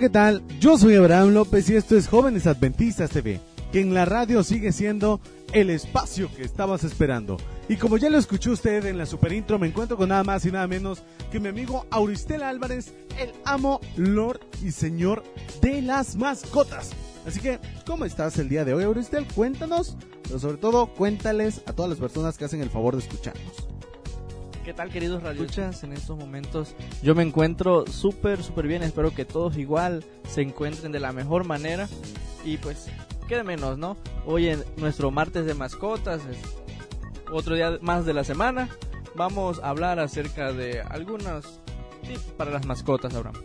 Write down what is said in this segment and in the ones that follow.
¿qué tal? Yo soy Abraham López y esto es Jóvenes Adventistas TV, que en la radio sigue siendo el espacio que estabas esperando. Y como ya lo escuchó usted en la super intro, me encuentro con nada más y nada menos que mi amigo Auristel Álvarez, el amo, lord y señor de las mascotas. Así que, ¿cómo estás el día de hoy, Auristel? Cuéntanos, pero sobre todo cuéntales a todas las personas que hacen el favor de escucharnos. ¿Qué tal queridos radioescuchas? En estos momentos yo me encuentro súper, súper bien. Espero que todos igual se encuentren de la mejor manera. Y pues, qué de menos, ¿no? Hoy en nuestro martes de mascotas, es otro día más de la semana, vamos a hablar acerca de algunos tips para las mascotas, Abraham.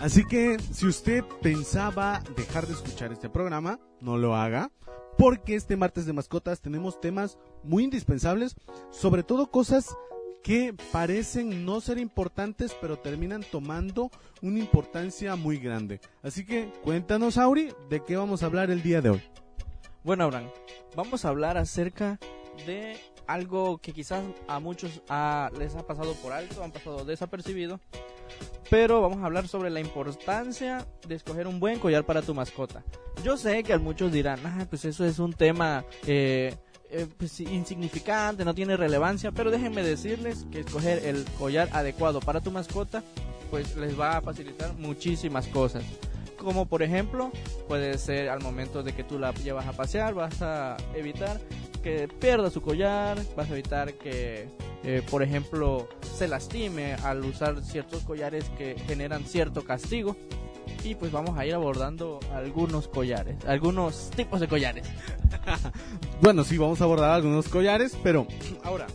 Así que si usted pensaba dejar de escuchar este programa, no lo haga, porque este martes de mascotas tenemos temas muy indispensables, sobre todo cosas que parecen no ser importantes, pero terminan tomando una importancia muy grande. Así que cuéntanos, Auri, de qué vamos a hablar el día de hoy. Bueno, Abraham, vamos a hablar acerca de algo que quizás a muchos les ha pasado por alto, han pasado desapercibido, pero vamos a hablar sobre la importancia de escoger un buen collar para tu mascota. Yo sé que muchos dirán, ah, pues eso es un tema eh, eh, pues, insignificante, no tiene relevancia, pero déjenme decirles que escoger el collar adecuado para tu mascota pues les va a facilitar muchísimas cosas. Como por ejemplo, puede ser al momento de que tú la llevas a pasear, vas a evitar que pierda su collar, vas a evitar que, eh, por ejemplo, se lastime al usar ciertos collares que generan cierto castigo y pues vamos a ir abordando algunos collares, algunos tipos de collares. bueno, sí, vamos a abordar algunos collares, pero ahora,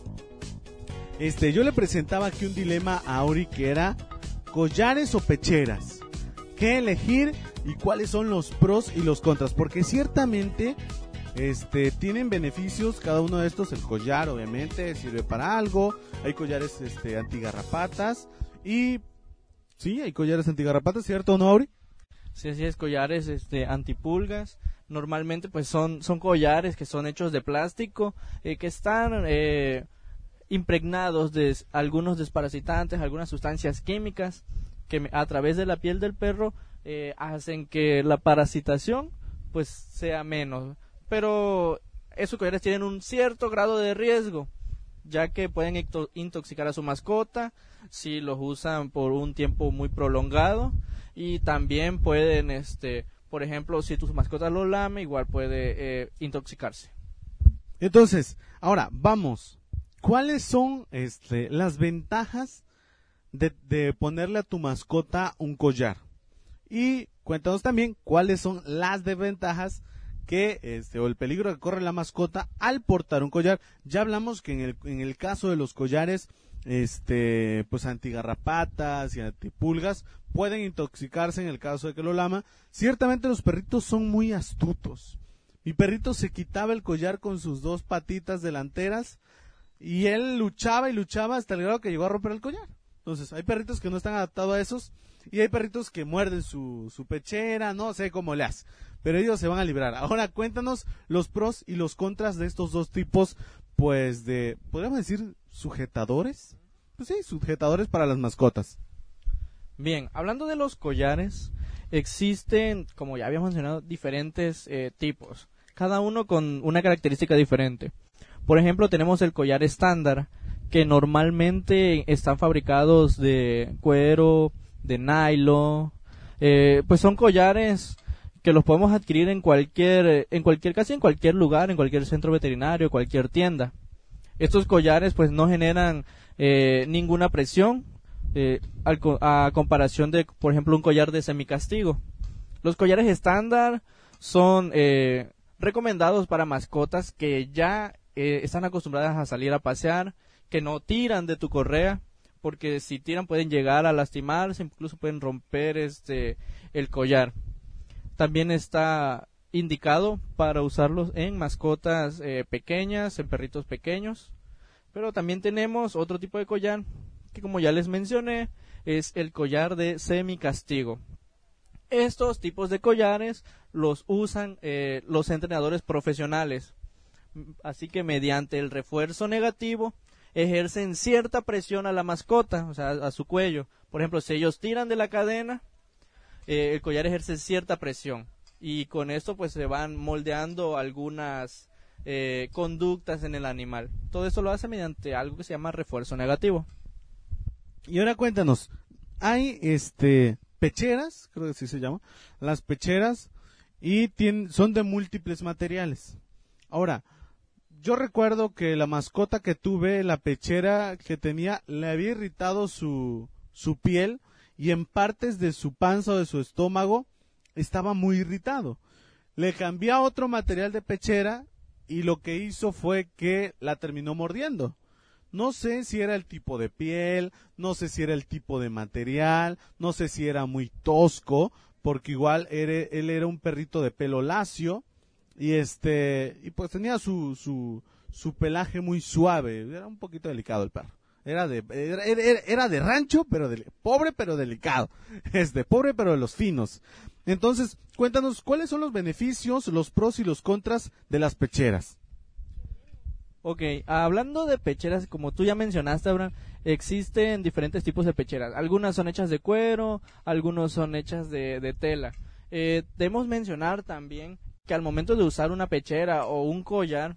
este, yo le presentaba aquí un dilema a Auri que era collares o pecheras. ¿Qué elegir y cuáles son los pros y los contras? Porque ciertamente este, tienen beneficios cada uno de estos. El collar, obviamente, sirve para algo. Hay collares este, antigarrapatas. Y Sí, hay collares antigarrapatas, ¿cierto o no, Auri? Sí, así es, collares este, antipulgas. Normalmente, pues son, son collares que son hechos de plástico, eh, que están eh, impregnados de algunos desparasitantes, algunas sustancias químicas que a través de la piel del perro eh, hacen que la parasitación pues sea menos. Pero esos collares tienen un cierto grado de riesgo ya que pueden intoxicar a su mascota si los usan por un tiempo muy prolongado y también pueden, este, por ejemplo, si tu mascota lo lame, igual puede eh, intoxicarse. Entonces, ahora vamos, ¿cuáles son este, las ventajas de, de ponerle a tu mascota un collar? Y cuéntanos también cuáles son las desventajas que este o el peligro que corre la mascota al portar un collar. Ya hablamos que en el, en el caso de los collares este pues antigarrapatas y antipulgas pueden intoxicarse en el caso de que lo lama. Ciertamente los perritos son muy astutos. Mi perrito se quitaba el collar con sus dos patitas delanteras y él luchaba y luchaba hasta el grado que llegó a romper el collar. Entonces, hay perritos que no están adaptados a esos y hay perritos que muerden su, su pechera, no sé cómo le hace pero ellos se van a librar. Ahora cuéntanos los pros y los contras de estos dos tipos, pues de, podríamos decir, sujetadores. Pues sí, sujetadores para las mascotas. Bien, hablando de los collares, existen, como ya habíamos mencionado, diferentes eh, tipos, cada uno con una característica diferente. Por ejemplo, tenemos el collar estándar, que normalmente están fabricados de cuero, de nylon, eh, pues son collares que los podemos adquirir en cualquier, en cualquier, casi en cualquier lugar, en cualquier centro veterinario, cualquier tienda. Estos collares pues no generan eh, ninguna presión eh, a comparación de, por ejemplo, un collar de semicastigo. Los collares estándar son eh, recomendados para mascotas que ya están acostumbradas a salir a pasear, que no tiran de tu correa, porque si tiran pueden llegar a lastimarse, incluso pueden romper este el collar. También está indicado para usarlos en mascotas eh, pequeñas, en perritos pequeños. Pero también tenemos otro tipo de collar que como ya les mencioné es el collar de semi-castigo. Estos tipos de collares los usan eh, los entrenadores profesionales. Así que mediante el refuerzo negativo ejercen cierta presión a la mascota, o sea, a su cuello. Por ejemplo, si ellos tiran de la cadena, eh, el collar ejerce cierta presión y con esto pues se van moldeando algunas eh, conductas en el animal. Todo eso lo hace mediante algo que se llama refuerzo negativo. Y ahora cuéntanos, hay este pecheras, creo que así se llama, las pecheras y tienen, son de múltiples materiales. Ahora, yo recuerdo que la mascota que tuve, la pechera que tenía, le había irritado su, su piel y en partes de su panza o de su estómago estaba muy irritado. Le cambié a otro material de pechera y lo que hizo fue que la terminó mordiendo. No sé si era el tipo de piel, no sé si era el tipo de material, no sé si era muy tosco, porque igual él era un perrito de pelo lacio y este y pues tenía su, su, su pelaje muy suave, era un poquito delicado el perro. Era de, era, de rancho, pero de, pobre pero delicado. Este, pobre pero de los finos. Entonces, cuéntanos, ¿cuáles son los beneficios, los pros y los contras de las pecheras? Ok, hablando de pecheras, como tú ya mencionaste, Abraham, existen diferentes tipos de pecheras. Algunas son hechas de cuero, algunos son hechas de, tela. Eh, debemos mencionar también que al momento de usar una pechera o un collar,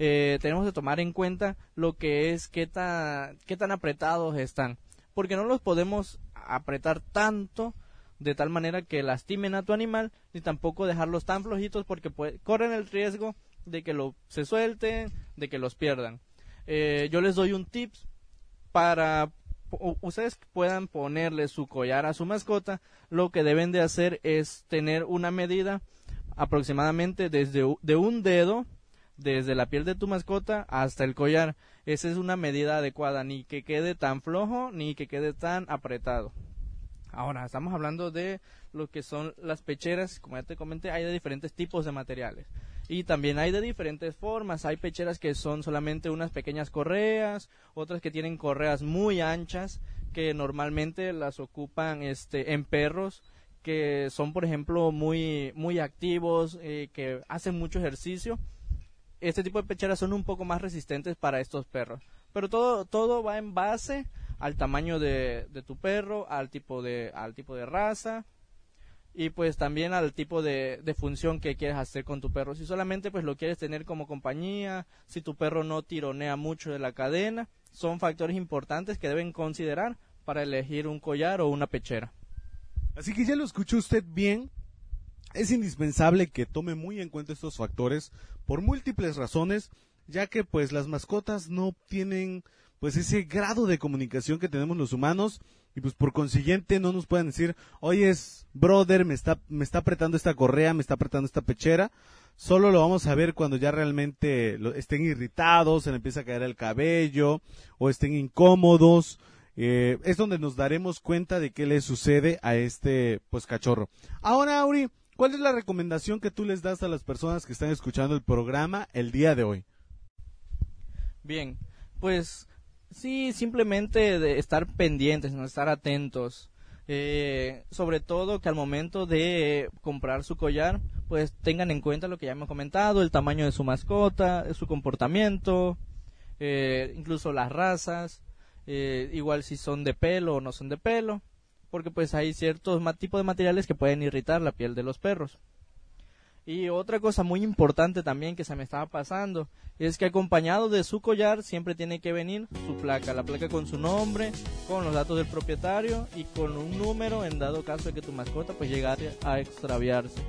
eh, tenemos que tomar en cuenta lo que es qué tan, tan apretados están. Porque no los podemos apretar tanto de tal manera que lastimen a tu animal, ni tampoco dejarlos tan flojitos porque corren el riesgo de que lo, se suelten, de que los pierdan. Eh, yo les doy un tips para ustedes puedan ponerle su collar a su mascota. Lo que deben de hacer es tener una medida aproximadamente desde de un dedo desde la piel de tu mascota hasta el collar. Esa es una medida adecuada, ni que quede tan flojo ni que quede tan apretado. Ahora, estamos hablando de lo que son las pecheras, como ya te comenté, hay de diferentes tipos de materiales. Y también hay de diferentes formas. Hay pecheras que son solamente unas pequeñas correas, otras que tienen correas muy anchas, que normalmente las ocupan este, en perros que son, por ejemplo, muy, muy activos, eh, que hacen mucho ejercicio. Este tipo de pecheras son un poco más resistentes para estos perros. Pero todo, todo va en base al tamaño de, de tu perro, al tipo de, al tipo de raza, y pues también al tipo de, función que quieres hacer con tu perro. Si solamente pues lo quieres tener como compañía, si tu perro no tironea mucho de la cadena, son factores importantes que deben considerar para elegir un collar o una pechera. Así que ya lo escuchó usted bien. Es indispensable que tome muy en cuenta estos factores por múltiples razones, ya que pues las mascotas no tienen pues ese grado de comunicación que tenemos los humanos y pues por consiguiente no nos pueden decir, oye, brother, me está, me está apretando esta correa, me está apretando esta pechera. Solo lo vamos a ver cuando ya realmente estén irritados, se le empieza a caer el cabello o estén incómodos. Eh, es donde nos daremos cuenta de qué le sucede a este pues cachorro. Ahora, Auri, ¿cuál es la recomendación que tú les das a las personas que están escuchando el programa el día de hoy? Bien, pues Sí, simplemente de estar pendientes, no estar atentos. Eh, sobre todo que al momento de comprar su collar, pues tengan en cuenta lo que ya hemos comentado, el tamaño de su mascota, su comportamiento, eh, incluso las razas, eh, igual si son de pelo o no son de pelo, porque pues hay ciertos tipos de materiales que pueden irritar la piel de los perros. Y otra cosa muy importante también que se me estaba pasando es que acompañado de su collar siempre tiene que venir su placa, la placa con su nombre, con los datos del propietario y con un número en dado caso de que tu mascota pues llegase a extraviarse.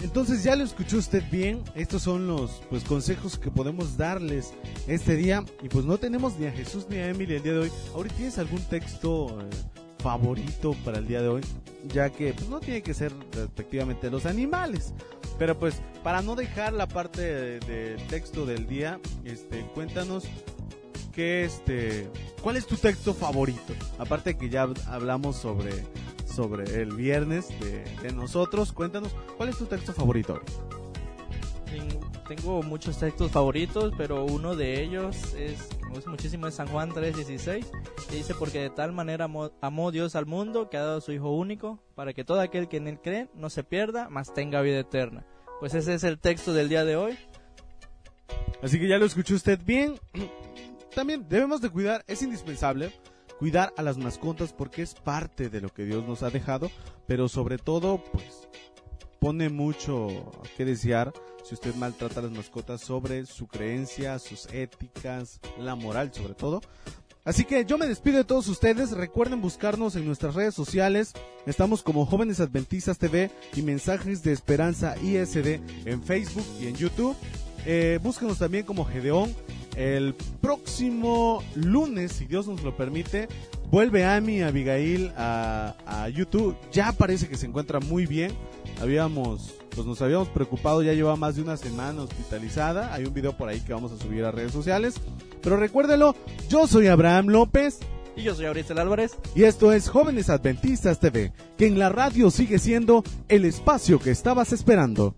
Entonces ya lo escuchó usted bien, estos son los pues consejos que podemos darles este día y pues no tenemos ni a Jesús ni a Emily el día de hoy. Ahora tienes algún texto eh, favorito para el día de hoy, ya que pues, no tiene que ser respectivamente los animales. Pero pues para no dejar la parte del de texto del día, este, cuéntanos qué este, cuál es tu texto favorito. Aparte que ya hablamos sobre sobre el viernes de, de nosotros, cuéntanos cuál es tu texto favorito tengo muchos textos favoritos, pero uno de ellos es, me gusta muchísimo, es San Juan 3.16, que dice, porque de tal manera amó, Dios al mundo que ha dado a su Hijo único, para que todo aquel que en él cree no se pierda, mas tenga vida eterna. Pues ese es el texto del día de hoy. Así que ya lo escuchó usted bien. También debemos de cuidar, es indispensable cuidar a las mascotas porque es parte de lo que Dios nos ha dejado, pero sobre todo, pues, pone mucho que desear si usted maltrata a las mascotas sobre su creencia, sus éticas, la moral sobre todo. Así que yo me despido de todos ustedes. Recuerden buscarnos en nuestras redes sociales. Estamos como Jóvenes Adventistas TV y Mensajes de Esperanza ISD en Facebook y en YouTube. Eh, búsquenos también como Gedeón. El próximo lunes, si Dios nos lo permite, vuelve Ami Abigail a, a YouTube. Ya parece que se encuentra muy bien. Habíamos, pues nos habíamos preocupado, ya lleva más de una semana hospitalizada. Hay un video por ahí que vamos a subir a redes sociales. Pero recuérdelo, yo soy Abraham López. Y yo soy Auricel Álvarez. Y esto es Jóvenes Adventistas TV, que en la radio sigue siendo el espacio que estabas esperando.